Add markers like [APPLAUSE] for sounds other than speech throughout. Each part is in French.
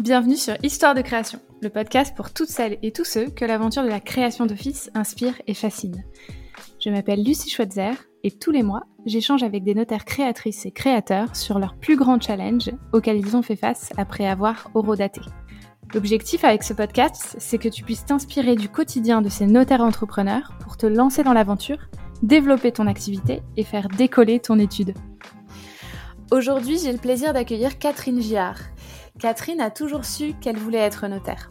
Bienvenue sur Histoire de création, le podcast pour toutes celles et tous ceux que l'aventure de la création d'office inspire et fascine. Je m'appelle Lucie Schweitzer et tous les mois, j'échange avec des notaires créatrices et créateurs sur leurs plus grands challenges auxquels ils ont fait face après avoir horodaté. L'objectif avec ce podcast, c'est que tu puisses t'inspirer du quotidien de ces notaires entrepreneurs pour te lancer dans l'aventure, développer ton activité et faire décoller ton étude. Aujourd'hui, j'ai le plaisir d'accueillir Catherine Giard. Catherine a toujours su qu'elle voulait être notaire.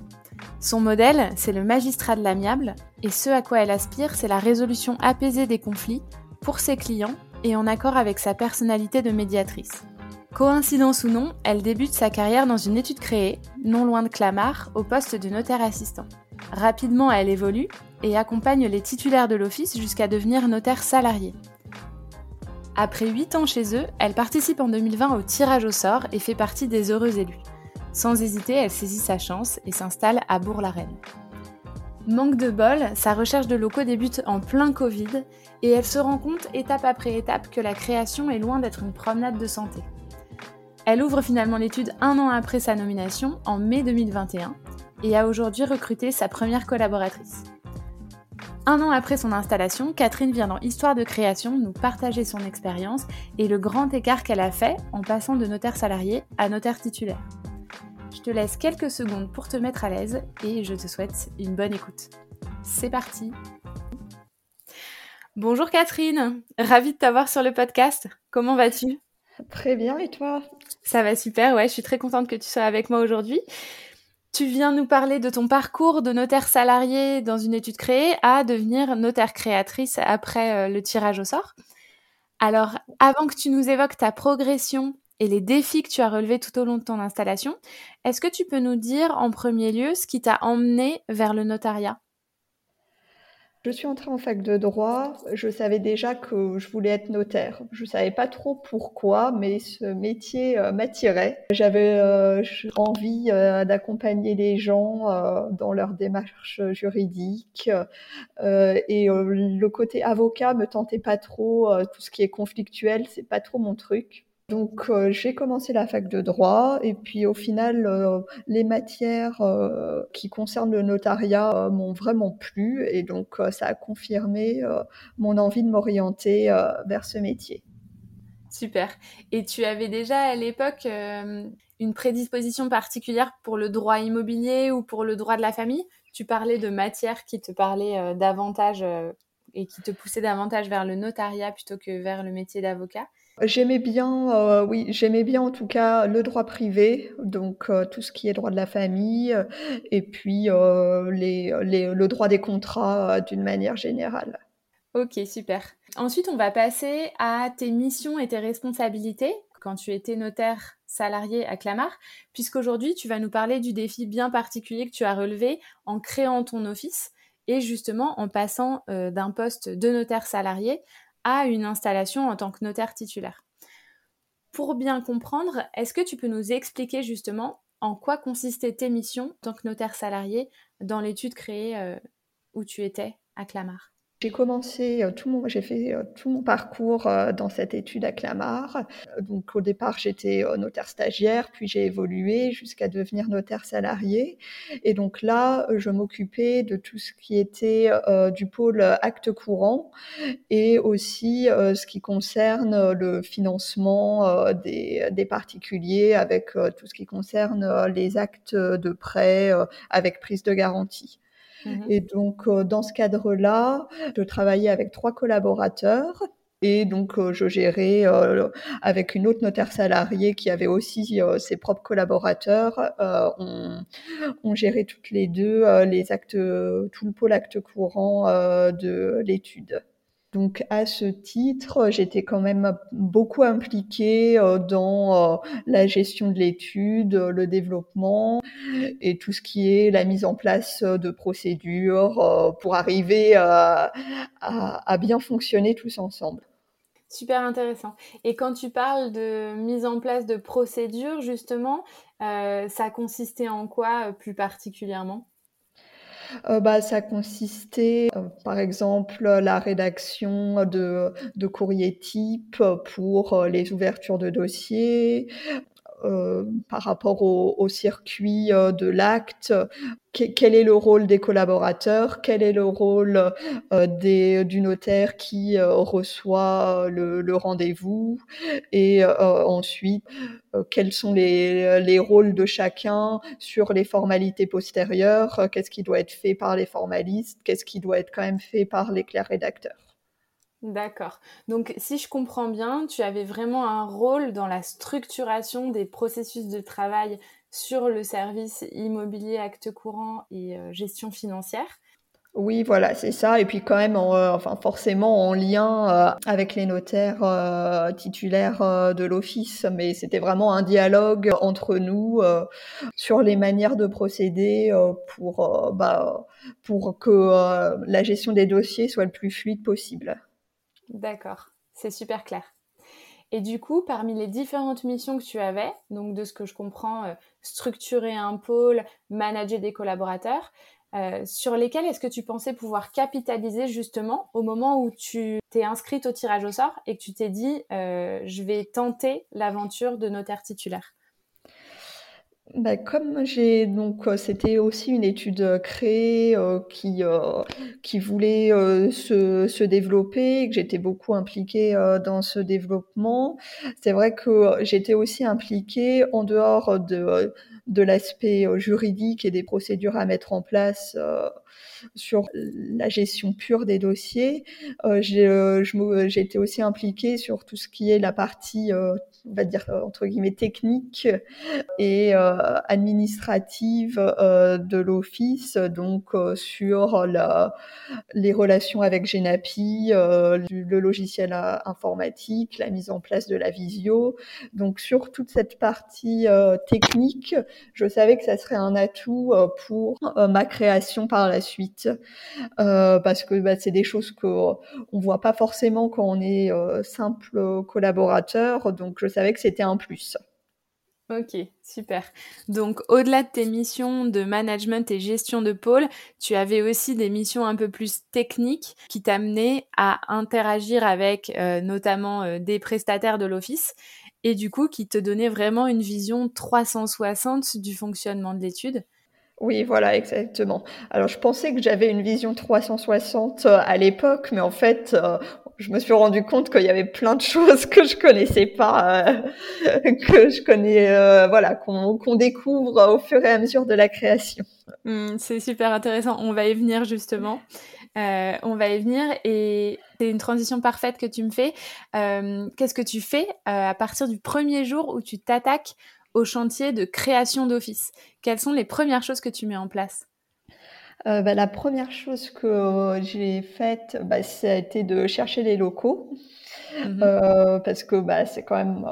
Son modèle, c'est le magistrat de l'amiable, et ce à quoi elle aspire, c'est la résolution apaisée des conflits pour ses clients et en accord avec sa personnalité de médiatrice. Coïncidence ou non, elle débute sa carrière dans une étude créée, non loin de Clamart, au poste de notaire assistant. Rapidement, elle évolue et accompagne les titulaires de l'office jusqu'à devenir notaire salarié. Après 8 ans chez eux, elle participe en 2020 au tirage au sort et fait partie des heureux élus. Sans hésiter, elle saisit sa chance et s'installe à Bourg-la-Reine. Manque de bol, sa recherche de locaux débute en plein Covid et elle se rend compte étape après étape que la création est loin d'être une promenade de santé. Elle ouvre finalement l'étude un an après sa nomination, en mai 2021, et a aujourd'hui recruté sa première collaboratrice. Un an après son installation, Catherine vient dans Histoire de création nous partager son expérience et le grand écart qu'elle a fait en passant de notaire salarié à notaire titulaire. Je te laisse quelques secondes pour te mettre à l'aise et je te souhaite une bonne écoute. C'est parti Bonjour Catherine, ravie de t'avoir sur le podcast. Comment vas-tu? Très bien, et toi? Ça va super, ouais, je suis très contente que tu sois avec moi aujourd'hui. Tu viens nous parler de ton parcours de notaire salarié dans une étude créée à devenir notaire créatrice après euh, le tirage au sort. Alors, avant que tu nous évoques ta progression et les défis que tu as relevés tout au long de ton installation, est-ce que tu peux nous dire en premier lieu ce qui t'a emmené vers le notariat? Je suis entrée en fac de droit. Je savais déjà que je voulais être notaire. Je savais pas trop pourquoi, mais ce métier euh, m'attirait. J'avais euh, envie euh, d'accompagner les gens dans leur démarche juridique et le côté avocat me tentait pas trop. tout ce qui est conflictuel, c'est pas trop mon truc. Donc euh, j'ai commencé la fac de droit et puis au final euh, les matières euh, qui concernent le notariat m'ont vraiment plu et donc ça a confirmé mon envie de m'orienter vers ce métier. Super. Et tu avais déjà à l'époque une prédisposition particulière pour le droit immobilier ou pour le droit de la famille? Tu parlais de matières qui te parlaient davantage et qui te poussaient davantage vers le notariat plutôt que vers le métier d'avocat. J'aimais bien, euh, oui, j'aimais bien en tout cas le droit privé, donc euh, tout ce qui est droit de la famille, et puis euh, le droit des contrats d'une manière générale. Ok, super. Ensuite, on va passer à tes missions et tes responsabilités quand tu étais notaire salarié à Clamart, puisqu'aujourd'hui, tu vas nous parler du défi bien particulier que tu as relevé en créant ton office et justement en passant d'un poste de notaire salarié à une installation en tant que notaire titulaire. Pour bien comprendre, est-ce que tu peux nous expliquer justement en quoi consistaient tes missions en tant que notaire salarié dans l'étude créée euh, où tu étais à Clamart? J'ai commencé euh, tout mon, j'ai fait euh, tout mon parcours euh, dans cette étude à Clamart. Donc au départ, j'étais notaire stagiaire, puis j'ai évolué jusqu'à devenir notaire salarié. Et donc là, je m'occupais de tout ce qui était du pôle acte courant et aussi ce qui concerne le financement des, des particuliers avec tout ce qui concerne les actes de prêt avec prise de garantie. Mmh et donc, euh, dans ce cadre-là, je travaillais avec trois collaborateurs. Et donc, euh, je gérais euh, avec une autre notaire salariée qui avait aussi ses propres collaborateurs. On, on, gérait toutes les deux les actes, tout le pôle acte courant de l'étude. Donc à ce titre, j'étais quand même beaucoup impliquée euh, dans euh, la gestion de l'étude, le développement et tout ce qui est la mise en place de procédures euh, pour arriver à, bien fonctionner tous ensemble. Super intéressant. Et quand tu parles de mise en place de procédures, justement, ça consistait en quoi plus particulièrement? Euh, bah, ça consistait, euh, par exemple, la rédaction de, de courriers types pour euh, les ouvertures de dossiers, par rapport au, circuit de l'acte, quel est le rôle des collaborateurs, quel est le rôle des, du notaire qui reçoit le, rendez-vous, et ensuite quels sont les, les, rôles de chacun sur les formalités postérieures, qu'est-ce qui doit être fait par les formalistes, qu'est-ce qui doit être quand même fait par les clercs rédacteurs. D'accord. Donc, si je comprends bien, tu avais vraiment un rôle dans la structuration des processus de travail sur le service immobilier, acte courant et euh, gestion financière. Oui, voilà, c'est ça. Et puis quand même, euh, enfin forcément en lien euh, avec les notaires titulaires de l'office, mais c'était vraiment un dialogue entre nous sur les manières de procéder bah, pour que la gestion des dossiers soit le plus fluide possible. D'accord, c'est super clair. Et du coup, parmi les différentes missions que tu avais, donc de ce que je comprends, euh, structurer un pôle, manager des collaborateurs, euh, sur lesquels est-ce que tu pensais pouvoir capitaliser justement au moment où tu t'es inscrite au tirage au sort et que tu t'es dit euh, je vais tenter l'aventure de notaire titulaire? Bah, comme j'ai donc euh, c'était aussi une étude euh, créée euh, qui qui voulait se, se développer, que j'étais beaucoup impliquée dans ce développement. C'est vrai que j'étais aussi impliquée en dehors de de l'aspect juridique et des procédures à mettre en place sur la gestion pure des dossiers. j'ai été aussi impliquée sur tout ce qui est la partie on va dire entre guillemets technique et euh, administrative euh, de l'office, donc euh, sur les relations avec Genapi, le logiciel informatique, la mise en place de la visio. Donc sur toute cette partie technique, je savais que ça serait un atout pour ma création par la suite, parce que bah, c'est des choses qu'on on voit pas forcément quand on est simple collaborateur. Donc savais que c'était un plus. Ok, super. Donc, au-delà de tes missions de management et gestion de pôle, tu avais aussi des missions un peu plus techniques qui t'amenaient à interagir avec euh, notamment euh, des prestataires de l'office et du coup qui te donnaient vraiment une vision 360 du fonctionnement de l'étude. Oui, voilà, exactement. Alors, je pensais que j'avais une vision 360 euh, à l'époque, mais en fait, je me suis rendu compte qu'il y avait plein de [LAUGHS] choses que je connaissais pas, euh, que je connais, euh, voilà, qu'on découvre au fur et à mesure de la création. Hmm, c'est super intéressant. On va y venir justement. Euh, on va y venir et c'est une transition parfaite que tu me fais. Qu'est-ce que tu fais à partir du premier jour où tu t'attaques au chantier de création d'office. Quelles sont les premières choses que tu mets en place? Euh, bah, la première chose que euh, j'ai faite, bah, ça a été de chercher les locaux. Mmh euh, parce que bah, c'est quand même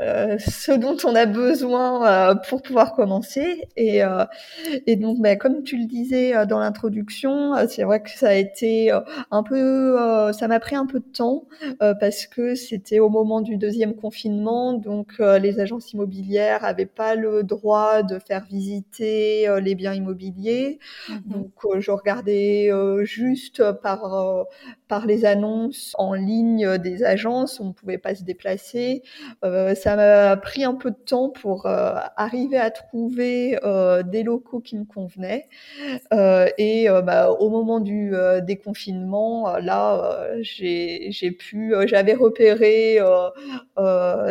euh, ce dont on a besoin euh, pour pouvoir commencer. Et, euh, et donc, bah, comme tu le disais dans l'introduction, c'est vrai que ça a été un peu, ça m'a pris un peu de temps parce que c'était au moment du deuxième confinement, donc les agences immobilières avaient pas le droit de faire visiter les biens immobiliers. Mmh donc, je regardais juste par par les annonces en ligne des agences, on ne pouvait pas se déplacer. Euh, ça m'a pris un peu de temps pour euh, arriver à trouver euh, des locaux qui me convenaient. et bah, au moment du déconfinement, là, j'ai pu, j'avais repéré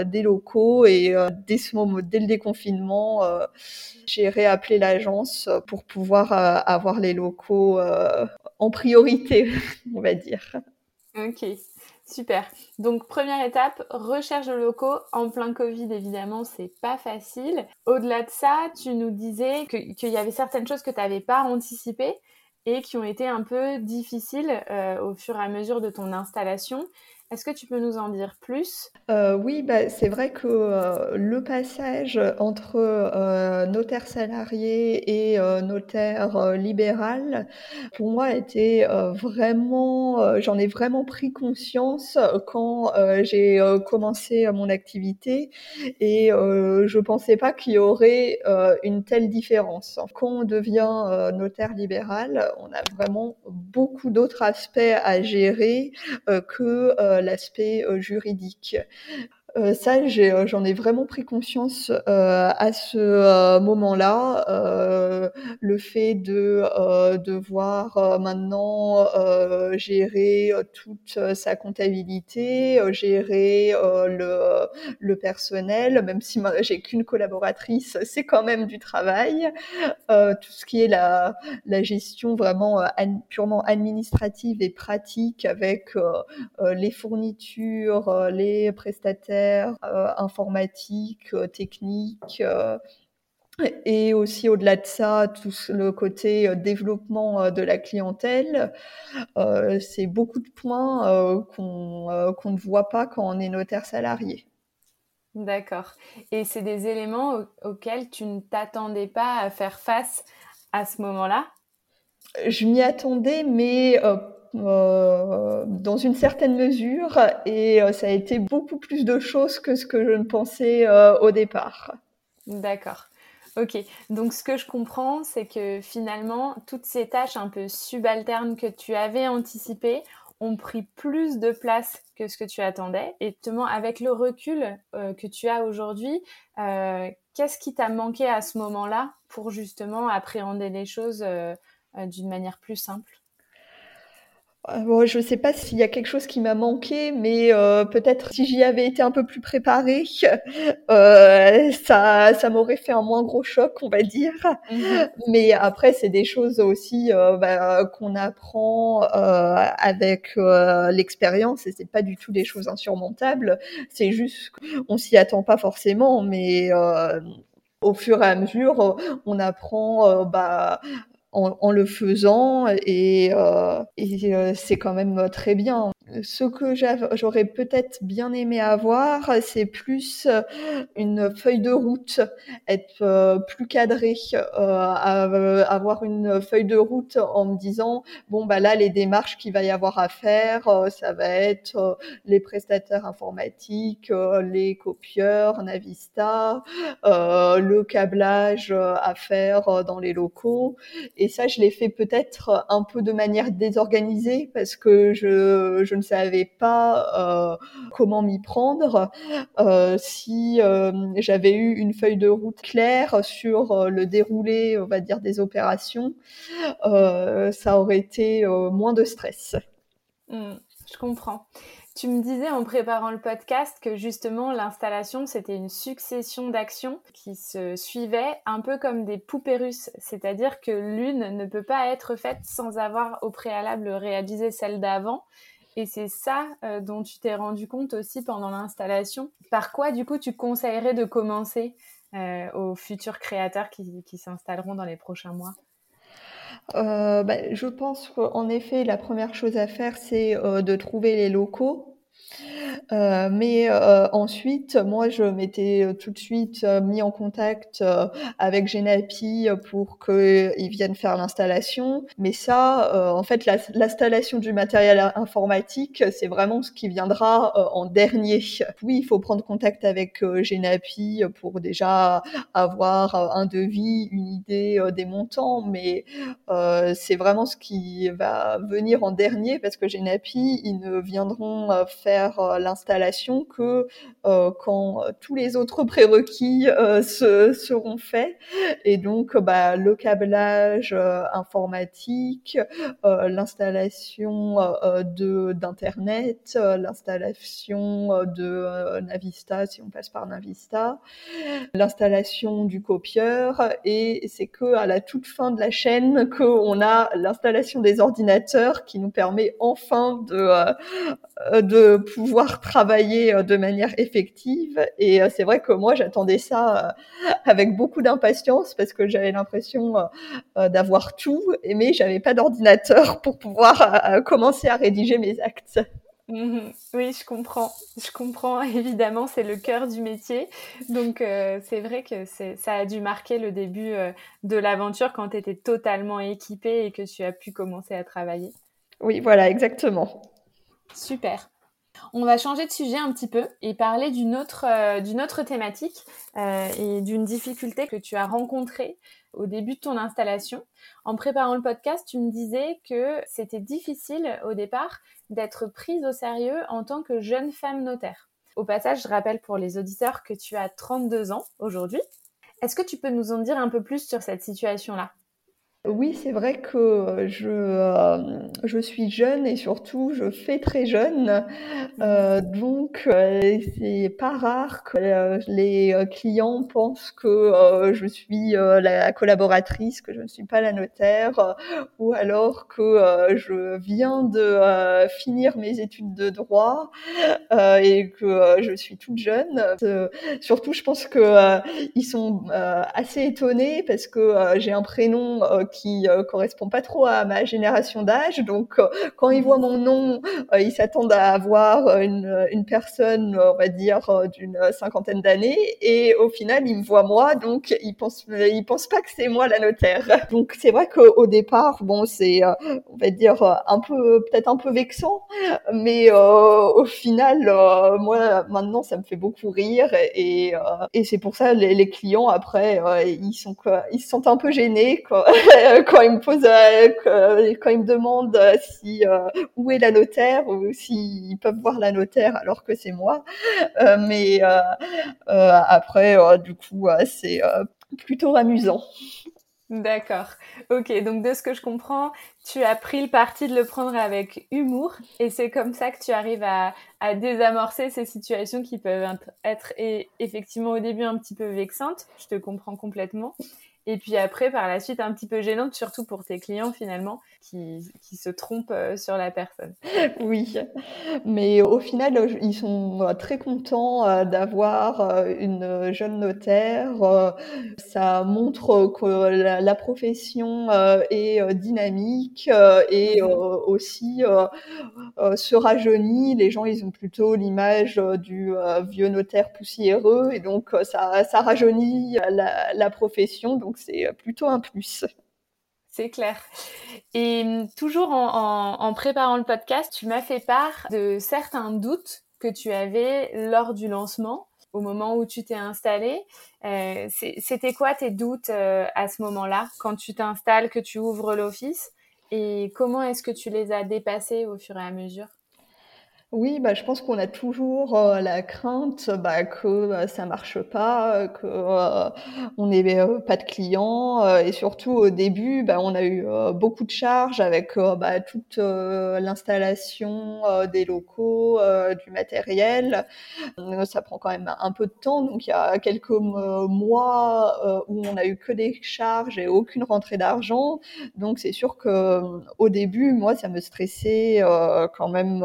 des locaux et dès ce moment, dès le déconfinement, j'ai réappelé l'agence pour pouvoir avoir les locaux en priorité, [LAUGHS] on va dire. Ok, super. Donc première étape, recherche de locaux en plein Covid évidemment, c'est pas facile. Au-delà de ça, tu nous disais qu'il y avait certaines choses que tu n'avais pas anticipées et qui ont été un peu difficiles euh, au fur et à mesure de ton installation. Est-ce que tu peux nous en dire plus? Euh, Oui, bah, c'est vrai que euh, le passage entre euh, notaire salarié et notaire libéral, pour moi, était vraiment, j'en ai vraiment pris conscience quand j'ai commencé mon activité et je pensais pas qu'il y aurait une telle différence. Quand on devient notaire libéral, on a vraiment beaucoup d'autres aspects à gérer que l'aspect euh, juridique. Euh, ça, euh, j'en ai, vraiment pris conscience euh, à ce moment-là. le fait de devoir maintenant gérer toute sa comptabilité, gérer le, le, personnel, même si j'ai qu'une collaboratrice, c'est quand même du travail. tout ce qui est la, la gestion vraiment purement administrative et pratique avec les fournitures, les prestataires euh, informatique, euh, technique. Euh, et aussi au-delà de ça, tout le côté développement de la clientèle, c'est beaucoup de points qu'on ne voit pas quand on est notaire salarié. D'accord. Et c'est des éléments auxquels tu ne t'attendais pas à faire face à ce moment-là? Je m'y attendais, mais euh, dans une certaine mesure et euh, ça a été beaucoup plus de choses que ce que je ne pensais euh, au départ. D'accord. Ok, donc ce que je comprends, c'est que finalement, toutes ces tâches un peu subalternes que tu avais anticipées ont pris plus de place que ce que tu attendais. Et justement, avec le recul que tu as aujourd'hui, qu'est-ce qui t'a manqué à ce moment-là pour justement appréhender les choses d'une manière plus simple? Bon, je ne sais pas s'il y a quelque chose qui m'a manqué, mais euh, peut-être si j'y avais été un peu plus préparée, [LAUGHS] euh, ça, ça m'aurait fait un moins gros choc, on va dire. Mhm. Mais après, c'est des choses aussi euh, bah, qu'on apprend euh, avec euh, l'expérience, et c'est pas du tout des choses insurmontables. C'est juste qu'on s'y attend pas forcément, mais au fur et à mesure, on apprend bah, en, le faisant et, euh, euh, c'est quand même très bien. Ce que j'aurais peut-être bien aimé avoir, c'est plus euh, une feuille de route, être euh, plus cadré, euh, avoir une feuille de route en me disant bon bah là les démarches qu'il va y avoir à faire, ça va être les prestataires informatiques, les copieurs, Navista, le câblage à faire dans les locaux. Et ça, je l'ai fait peut-être un peu de manière désorganisée parce que je, je ne savais pas euh, comment m'y prendre. Euh, si euh, j'avais eu une feuille de route claire sur le déroulé, on va dire, des opérations, ça aurait été moins de stress. Mmh, je comprends. Tu me disais en préparant le podcast que justement l'installation, c'était une succession d'actions qui se suivaient un peu comme des poupées russes, c'est-à-dire que l'une ne peut pas être faite sans avoir au préalable réalisé celle d'avant. Et c'est ça euh, dont tu t'es rendu compte aussi pendant l'installation. Par quoi, du coup, tu conseillerais de commencer euh, aux futurs créateurs qui, s'installeront dans les prochains mois? Euh, bah, Je pense qu'en effet, la première chose à faire, c'est de trouver les locaux euh, mais euh, ensuite, moi, je m'étais euh, tout de suite mis en contact avec Genapi pour qu'ils viennent faire l'installation. Mais ça, en fait, l'installation du matériel informatique, c'est vraiment ce qui viendra en dernier. Oui, il faut prendre contact avec Genapi pour déjà avoir un devis, une idée des montants, mais c'est vraiment ce qui va venir en dernier parce que Genapi, ils ne viendront faire l'installation installation que euh, quand tous les autres prérequis euh, se, seront faits. Et donc, bah, le câblage euh, informatique, l'installation de d'internet, l'installation de Navista si on passe par Navista, l'installation du copieur. Et c'est que à la toute fin de la chaîne qu'on a l'installation des ordinateurs qui nous permet enfin de de pouvoir travailler euh, de manière effective. Et euh, c'est vrai que moi, j'attendais ça euh, avec beaucoup d'impatience parce que j'avais l'impression d'avoir tout, mais j'avais pas d'ordinateur pour pouvoir commencer à rédiger mes actes. Mhm. Oui, je comprends. Je comprends, [LAUGHS] évidemment, c'est le cœur du métier. Donc, c'est vrai que ça a dû marquer le début de l'aventure quand tu étais totalement équipée et que tu as pu commencer à travailler. Oui, voilà, exactement. Super. On va changer de sujet un petit peu et parler d'une autre, euh, autre thématique euh, et d'une difficulté que tu as rencontrée au début de ton installation. En préparant le podcast, tu me disais que c'était difficile au départ d'être prise au sérieux en tant que jeune femme notaire. Au passage, je rappelle pour les auditeurs que tu as 32 ans aujourd'hui. Est-ce que tu peux nous en dire un peu plus sur cette situation-là? Oui, c'est vrai que je, euh, je suis jeune et surtout je fais très jeune. Euh, donc, euh, c'est pas rare que les clients pensent que je suis la collaboratrice, que je ne suis pas la notaire, ou alors que je viens de finir mes études de droit et que je suis toute jeune. surtout, je pense que ils sont assez étonnés parce que j'ai un prénom qui euh, correspond pas trop à ma génération d'âge. Donc, euh, quand ils voient mon nom, euh, ils s'attendent à avoir une, une personne, on va dire, d'une cinquantaine d'années. Et au final, ils me voient moi, donc ils pensent, ils pensent pas que c'est moi la notaire. Donc, c'est vrai qu'au départ, bon, c'est, on va dire, un peu, peut-être un peu vexant, mais au final, moi, maintenant, ça me fait beaucoup rire. Et, et c'est pour ça les, les clients après, ils sont, ils se sentent un peu gênés quoi, quand ils me posent, euh, quand ils me demandent euh, si euh, où est la notaire ou s'ils peuvent voir la notaire alors que c'est moi. mais après, du coup, c'est plutôt amusant. D'accord. Ok, donc de ce que je comprends, tu as pris le parti de le prendre avec humour et c'est comme ça que tu arrives à, à, désamorcer ces situations qui peuvent être effectivement au début un petit peu vexantes. Je te comprends complètement. Et puis après, par la suite, un petit peu gênante, surtout pour tes clients finalement, qui, qui se trompent euh, sur la personne. [LAUGHS] Oui, mais au final, ils sont euh, très contents euh, d'avoir une jeune notaire. Ça montre que la, profession est dynamique et aussi se rajeunit. Les gens, ils ont plutôt l'image du vieux notaire poussiéreux et donc ça, ça rajeunit la, la profession. Donc c'est euh, plutôt un plus. C'est clair. Et hum, toujours en, préparant le podcast, tu m'as fait part de certains doutes que tu avais lors du lancement, au moment où tu t'es installé. Euh, c'était quoi tes doutes euh, à ce moment-là, quand tu t'installes, que tu ouvres l'office? Et comment est-ce que tu les as dépassés au fur et à mesure? Oui, bah, je pense qu'on a toujours euh, la crainte bah, que euh, ça marche pas, que euh, on n'ait pas de clients et surtout au début, bah, on a eu beaucoup de charges avec bah, toute l'installation des locaux, du matériel. ça prend quand même un peu de temps, donc il y a quelques mois où on a eu que des charges et aucune rentrée d'argent. Donc c'est sûr que au début, moi, ça me stressait quand même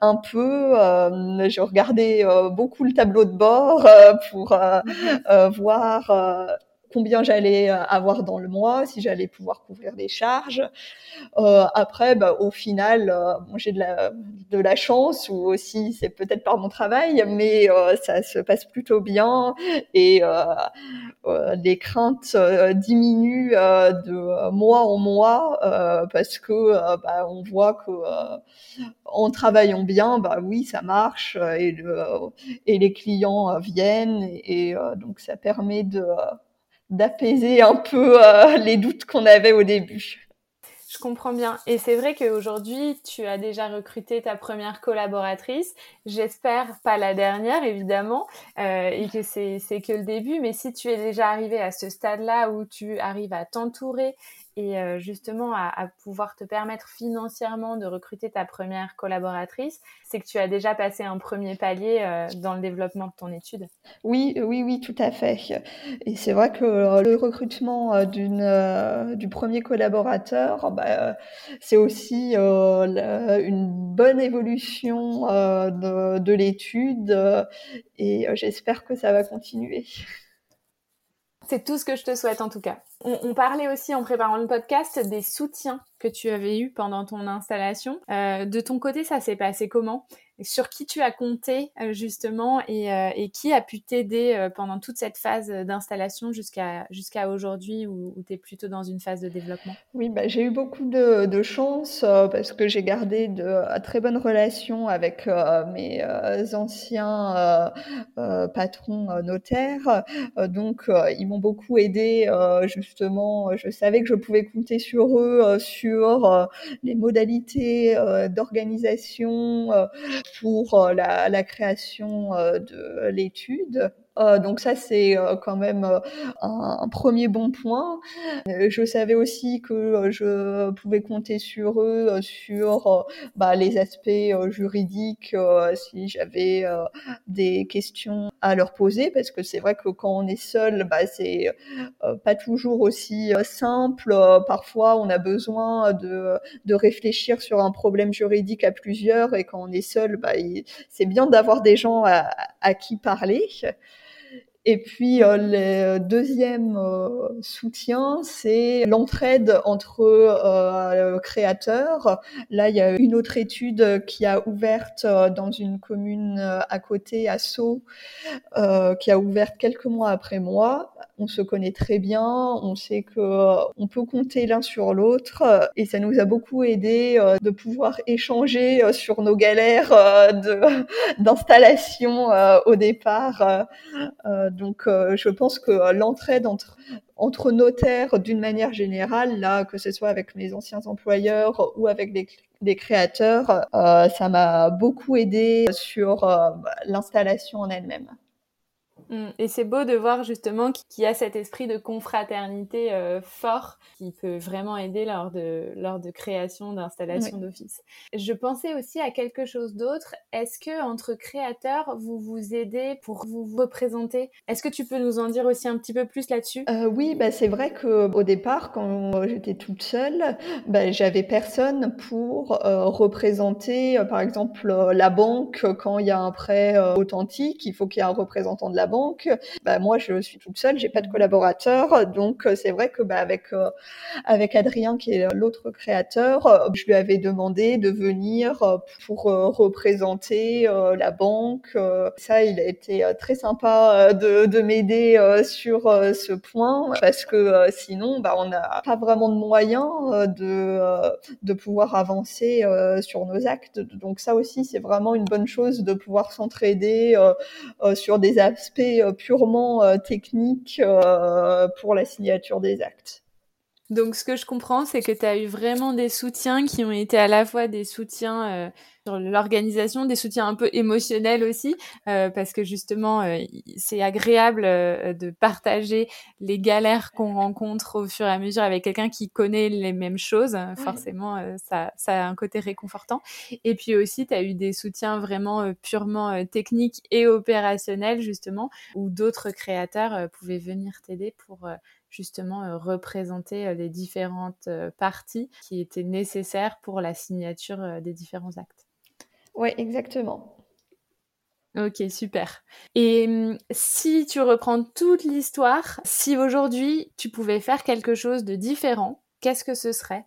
un peu. Euh, je regardais euh, beaucoup le tableau de bord euh, pour mhm. voir combien j'allais avoir dans le mois, si j'allais pouvoir couvrir les charges. Euh, après, bah, au final, euh, j'ai de la, de la chance, ou aussi c'est peut-être par mon travail, mais euh, ça se passe plutôt bien et les craintes diminuent de mois en mois parce que bah, on voit que en travaillant bien, bah oui, ça marche et les clients viennent et donc ça permet de d'apaiser un peu euh, les doutes qu'on avait au début. Je comprends bien. Et c'est vrai qu'aujourd'hui, tu as déjà recruté ta première collaboratrice. J'espère pas la dernière, évidemment, euh, et que c'est que le début. Mais si tu es déjà arrivé à ce stade-là où tu arrives à t'entourer et euh, justement à, pouvoir te permettre financièrement de recruter ta première collaboratrice, c'est que tu as déjà passé un premier palier euh, dans le développement de ton étude. Oui, oui, oui, tout à fait. Et c'est vrai que euh, le recrutement d'une du premier collaborateur, bah, c'est aussi une bonne évolution de, de l'étude et j'espère que ça va continuer. C'est tout ce que je te souhaite en tout cas. On, parlait aussi en préparant le podcast des soutiens que tu avais eu pendant ton installation. Euh, de ton côté, ça s'est passé comment? Sur qui tu as compté euh, justement euh, et, qui a pu t'aider pendant toute cette phase d'installation jusqu'à aujourd'hui où, tu es plutôt dans une phase de développement? Oui, bah, j'ai eu beaucoup de, de chance parce que j'ai gardé de très bonnes relations avec mes anciens patrons notaires. donc, ils m'ont beaucoup aidé justement, je savais que je pouvais compter sur eux, sur les modalités d'organisation pour la, la création de l'étude. Euh, donc ça, c'est euh, quand même euh, un, premier bon point. je savais aussi que je pouvais compter sur eux, sur bah, les aspects juridiques, si j'avais des questions à leur poser, parce que c'est vrai que quand on est seul, bah, c'est pas toujours aussi simple. parfois, on a besoin de, de réfléchir sur un problème juridique à plusieurs, et quand on est seul, bah, c'est bien d'avoir des gens à, à qui parler. Et puis euh, le deuxième euh, soutien, c'est l'entraide entre euh, créateurs. Là, il y a une autre étude qui a ouverte dans une commune à côté, à Sceaux, qui a ouvert quelques mois après moi. On se connaît très bien, on sait que on peut compter l'un sur l'autre, et ça nous a beaucoup aidé de pouvoir échanger sur nos galères [LAUGHS] d'installation au départ donc, euh, je pense que euh, l'entraide entre, notaires, d'une manière générale, là, que ce soit avec mes anciens employeurs ou avec des, créateurs, euh, ça m'a beaucoup aidé sur l'installation en elle-même. Mm. Et c'est beau de voir justement qu'il y a cet esprit de confraternité euh, fort qui peut vraiment aider lors de, lors de création, d'installation d'office. Je pensais aussi à quelque chose d'autre. Est-ce que entre créateurs, vous vous aidez pour vous représenter? Est-ce que tu peux nous en dire aussi un petit peu plus là-dessus? Euh, Oui, bah, c'est vrai qu'au départ, quand j'étais toute seule, bah, j'avais personne pour euh, représenter, par exemple, la banque quand il y a un prêt authentique. Il faut qu'il y ait un représentant de la banque Bah, moi, je suis toute seule, j'ai pas de collaborateurs, donc euh, c'est vrai que bah, avec euh, avec Adrien qui est l'autre créateur, euh, je lui avais demandé de venir pour représenter la banque. Ça, il a été très sympa de, de m'aider sur ce point parce que sinon, bah, on n'a pas vraiment de moyens de de pouvoir avancer sur nos actes. Donc ça aussi, c'est vraiment une bonne chose de pouvoir s'entraider sur des aspects euh, purement euh, technique euh, pour la signature des actes. Donc, ce que je comprends, c'est que tu as eu vraiment des soutiens qui ont été à la fois des soutiens sur l'organisation, des soutiens un peu émotionnels aussi, parce que justement, c'est agréable de partager les galères qu'on rencontre au fur et à mesure avec quelqu'un qui connaît les mêmes choses. Forcément, ça, ça a un côté réconfortant. Et puis aussi, tu as eu des soutiens vraiment purement techniques et opérationnels, justement, où d'autres créateurs pouvaient venir t'aider pour justement euh, représenter euh, les différentes euh, parties qui étaient nécessaires pour la signature des différents actes. Oui, exactement. Ok, super. Et hum, si tu reprends toute l'histoire, si aujourd'hui tu pouvais faire quelque chose de différent, qu'est-ce que ce serait?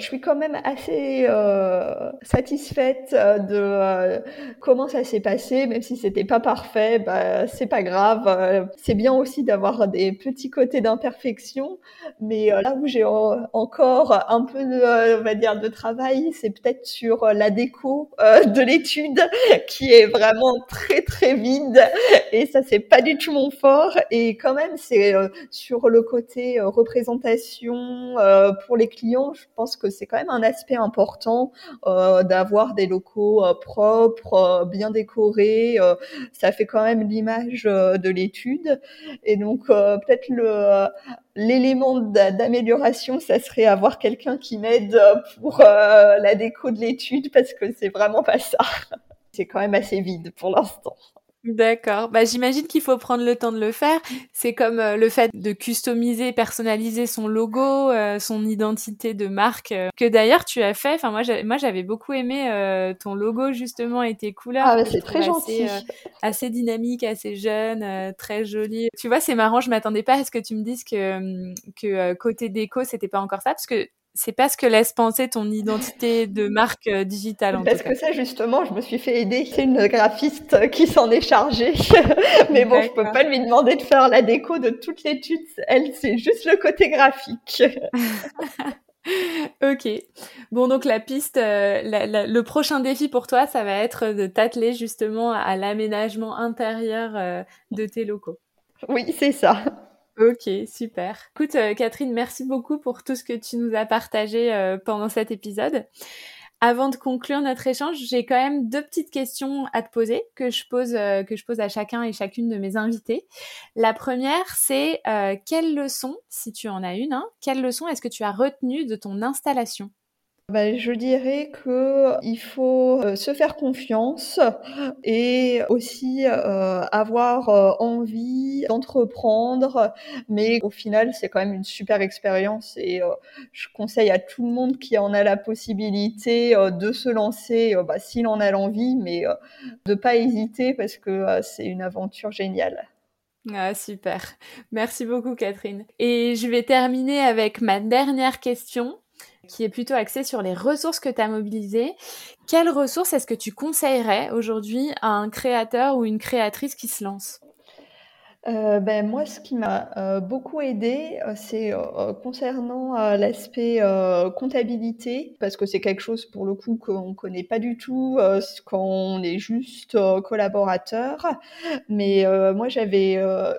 Je suis quand même assez euh, satisfaite euh, de euh, comment ça s'est passé, même si c'était pas parfait, bah, c'est pas grave. c'est bien aussi d'avoir des petits côtés d'imperfection, mais là où j'ai encore un peu, de, on va dire, de travail, c'est peut-être sur la déco de l'étude, [LAUGHS] qui est vraiment très très vide, et ça c'est pas du tout mon fort. Et quand même, c'est sur le côté représentation pour les clients, je pense que c'est quand même un aspect important euh, d'avoir des locaux euh, propres, euh, bien décorés. ça fait quand même l'image de l'étude. Et donc peut-être l'élément d'amélioration, ça serait avoir quelqu'un qui m'aide pour la déco de l'étude parce que c'est vraiment pas ça. [LAUGHS] C'est quand même assez vide pour l'instant. D'accord. Bah, j'imagine qu'il faut prendre le temps de le faire. C'est comme euh, le fait de customiser, personnaliser son logo, euh, son identité de marque, euh, que d'ailleurs tu as fait. Enfin, moi, moi, j'avais beaucoup aimé ton logo justement et tes couleurs. Ah, c'est très gentil. Assez, dynamique, assez jeune, très joli. Tu vois, c'est marrant. Je m'attendais pas à ce que tu me dises que hum, que côté déco, c'était pas encore ça, parce que c'est pas ce que laisse penser ton identité de marque euh, digitale. En Parce que ça, justement, je me suis fait aider. C'est une graphiste qui s'en est chargée. [LAUGHS] Mais bon, je peux pas lui demander de faire la déco de toute l'étude. Elle, c'est juste le côté graphique. [LAUGHS] ok. Bon, donc la piste, euh, le prochain défi pour toi, ça va être de t'atteler justement à l'aménagement intérieur euh, de tes locaux. Oui, c'est ça. Ok, super. Écoute, euh, Catherine, merci beaucoup pour tout ce que tu nous as partagé euh, pendant cet épisode. Avant de conclure notre échange, j'ai quand même deux petites questions à te poser que je pose, euh, que je pose à chacun et chacune de mes invités. La première, c'est quelle leçon, si tu en as une, hein, quelle leçon est-ce que tu as retenue de ton installation? Bah, je dirais qu'il faut euh, se faire confiance et aussi euh, avoir euh, envie d'entreprendre. Mais au final, c'est quand même une super expérience et je conseille à tout le monde qui en a la possibilité de se lancer bah, s'il en a l'envie, mais de pas hésiter parce que c'est une aventure géniale. Ah, super. Merci beaucoup, Catherine. Et je vais terminer avec ma dernière question qui est plutôt axé sur les ressources que tu as mobilisées. Quelles ressources est-ce que tu conseillerais aujourd'hui à un créateur ou une créatrice qui se lance? Euh, ben, moi, ce qui m'a euh, beaucoup aidé, euh, c'est concernant l'aspect comptabilité, parce que c'est quelque chose pour le coup qu'on connaît pas du tout quand on est juste collaborateur. Mais moi, j'avais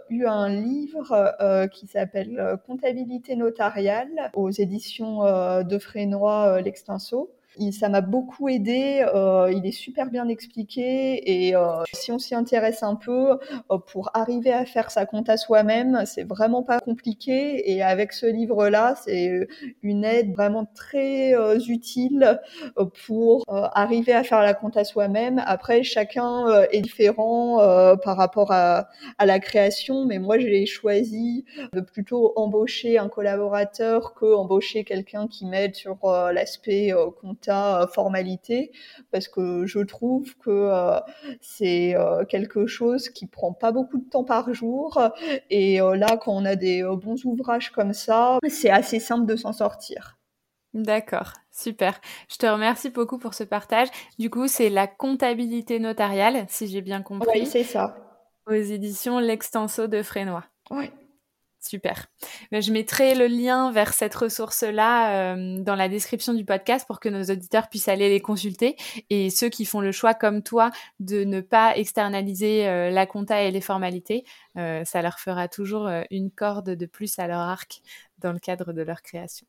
eu un livre qui s'appelle Comptabilité notariale aux éditions de Frénois L'Extinso ça m'a beaucoup aidé. Euh, il est super bien expliqué et euh, si on s'y intéresse un peu, euh, pour arriver à faire sa compta soi-même, c'est vraiment pas compliqué. Et avec ce livre-là, c'est une aide vraiment très utile pour arriver à faire la compta soi-même. Après, chacun est différent par rapport à, à, la création, mais moi j'ai choisi de plutôt embaucher un collaborateur que embaucher quelqu'un qui m'aide sur l'aspect compta euh, formalité parce que je trouve que euh, c'est euh, quelque chose qui prend pas beaucoup de temps par jour et là quand on a des bons ouvrages comme ça, c'est assez simple de s'en sortir. D'accord, super. Je te remercie beaucoup pour ce partage. Du coup, c'est la comptabilité notariale, si j'ai bien compris. Oui, c'est ça. Aux éditions L'Extenso de Frénois. Oui. Super. Ben, je mettrai le lien vers cette ressource-là euh, dans la description du podcast pour que nos auditeurs puissent aller les consulter. Et ceux qui font le choix, comme toi, de ne pas externaliser euh, la compta et les formalités, euh, ça leur fera toujours une corde de plus à leur arc dans le cadre de leur création.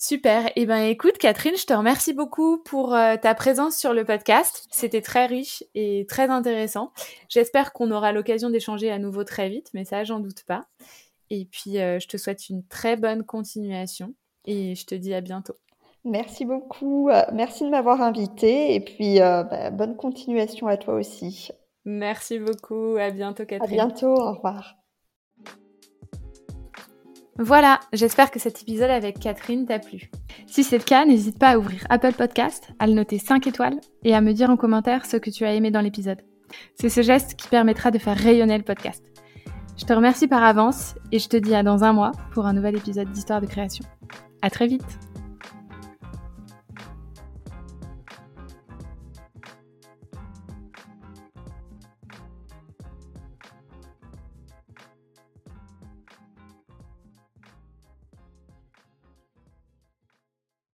Super. Eh ben, écoute, Catherine, je te remercie beaucoup pour euh, ta présence sur le podcast. C'était très riche et très intéressant. J'espère qu'on aura l'occasion d'échanger à nouveau très vite, mais ça, j'en doute pas. Et puis, euh, je te souhaite une très bonne continuation et je te dis à bientôt. Merci beaucoup. Euh, merci de m'avoir invité et puis bah, bonne continuation à toi aussi. Merci beaucoup. À bientôt, Catherine. À bientôt. Au revoir. Voilà, j'espère que cet épisode avec Catherine t'a plu. Si c'est le cas, n'hésite pas à ouvrir Apple Podcast, à le noter 5 étoiles et à me dire en commentaire ce que tu as aimé dans l'épisode. C'est ce geste qui permettra de faire rayonner le podcast. Je te remercie par avance et je te dis à dans un mois pour un nouvel épisode d'Histoire de création. À très vite!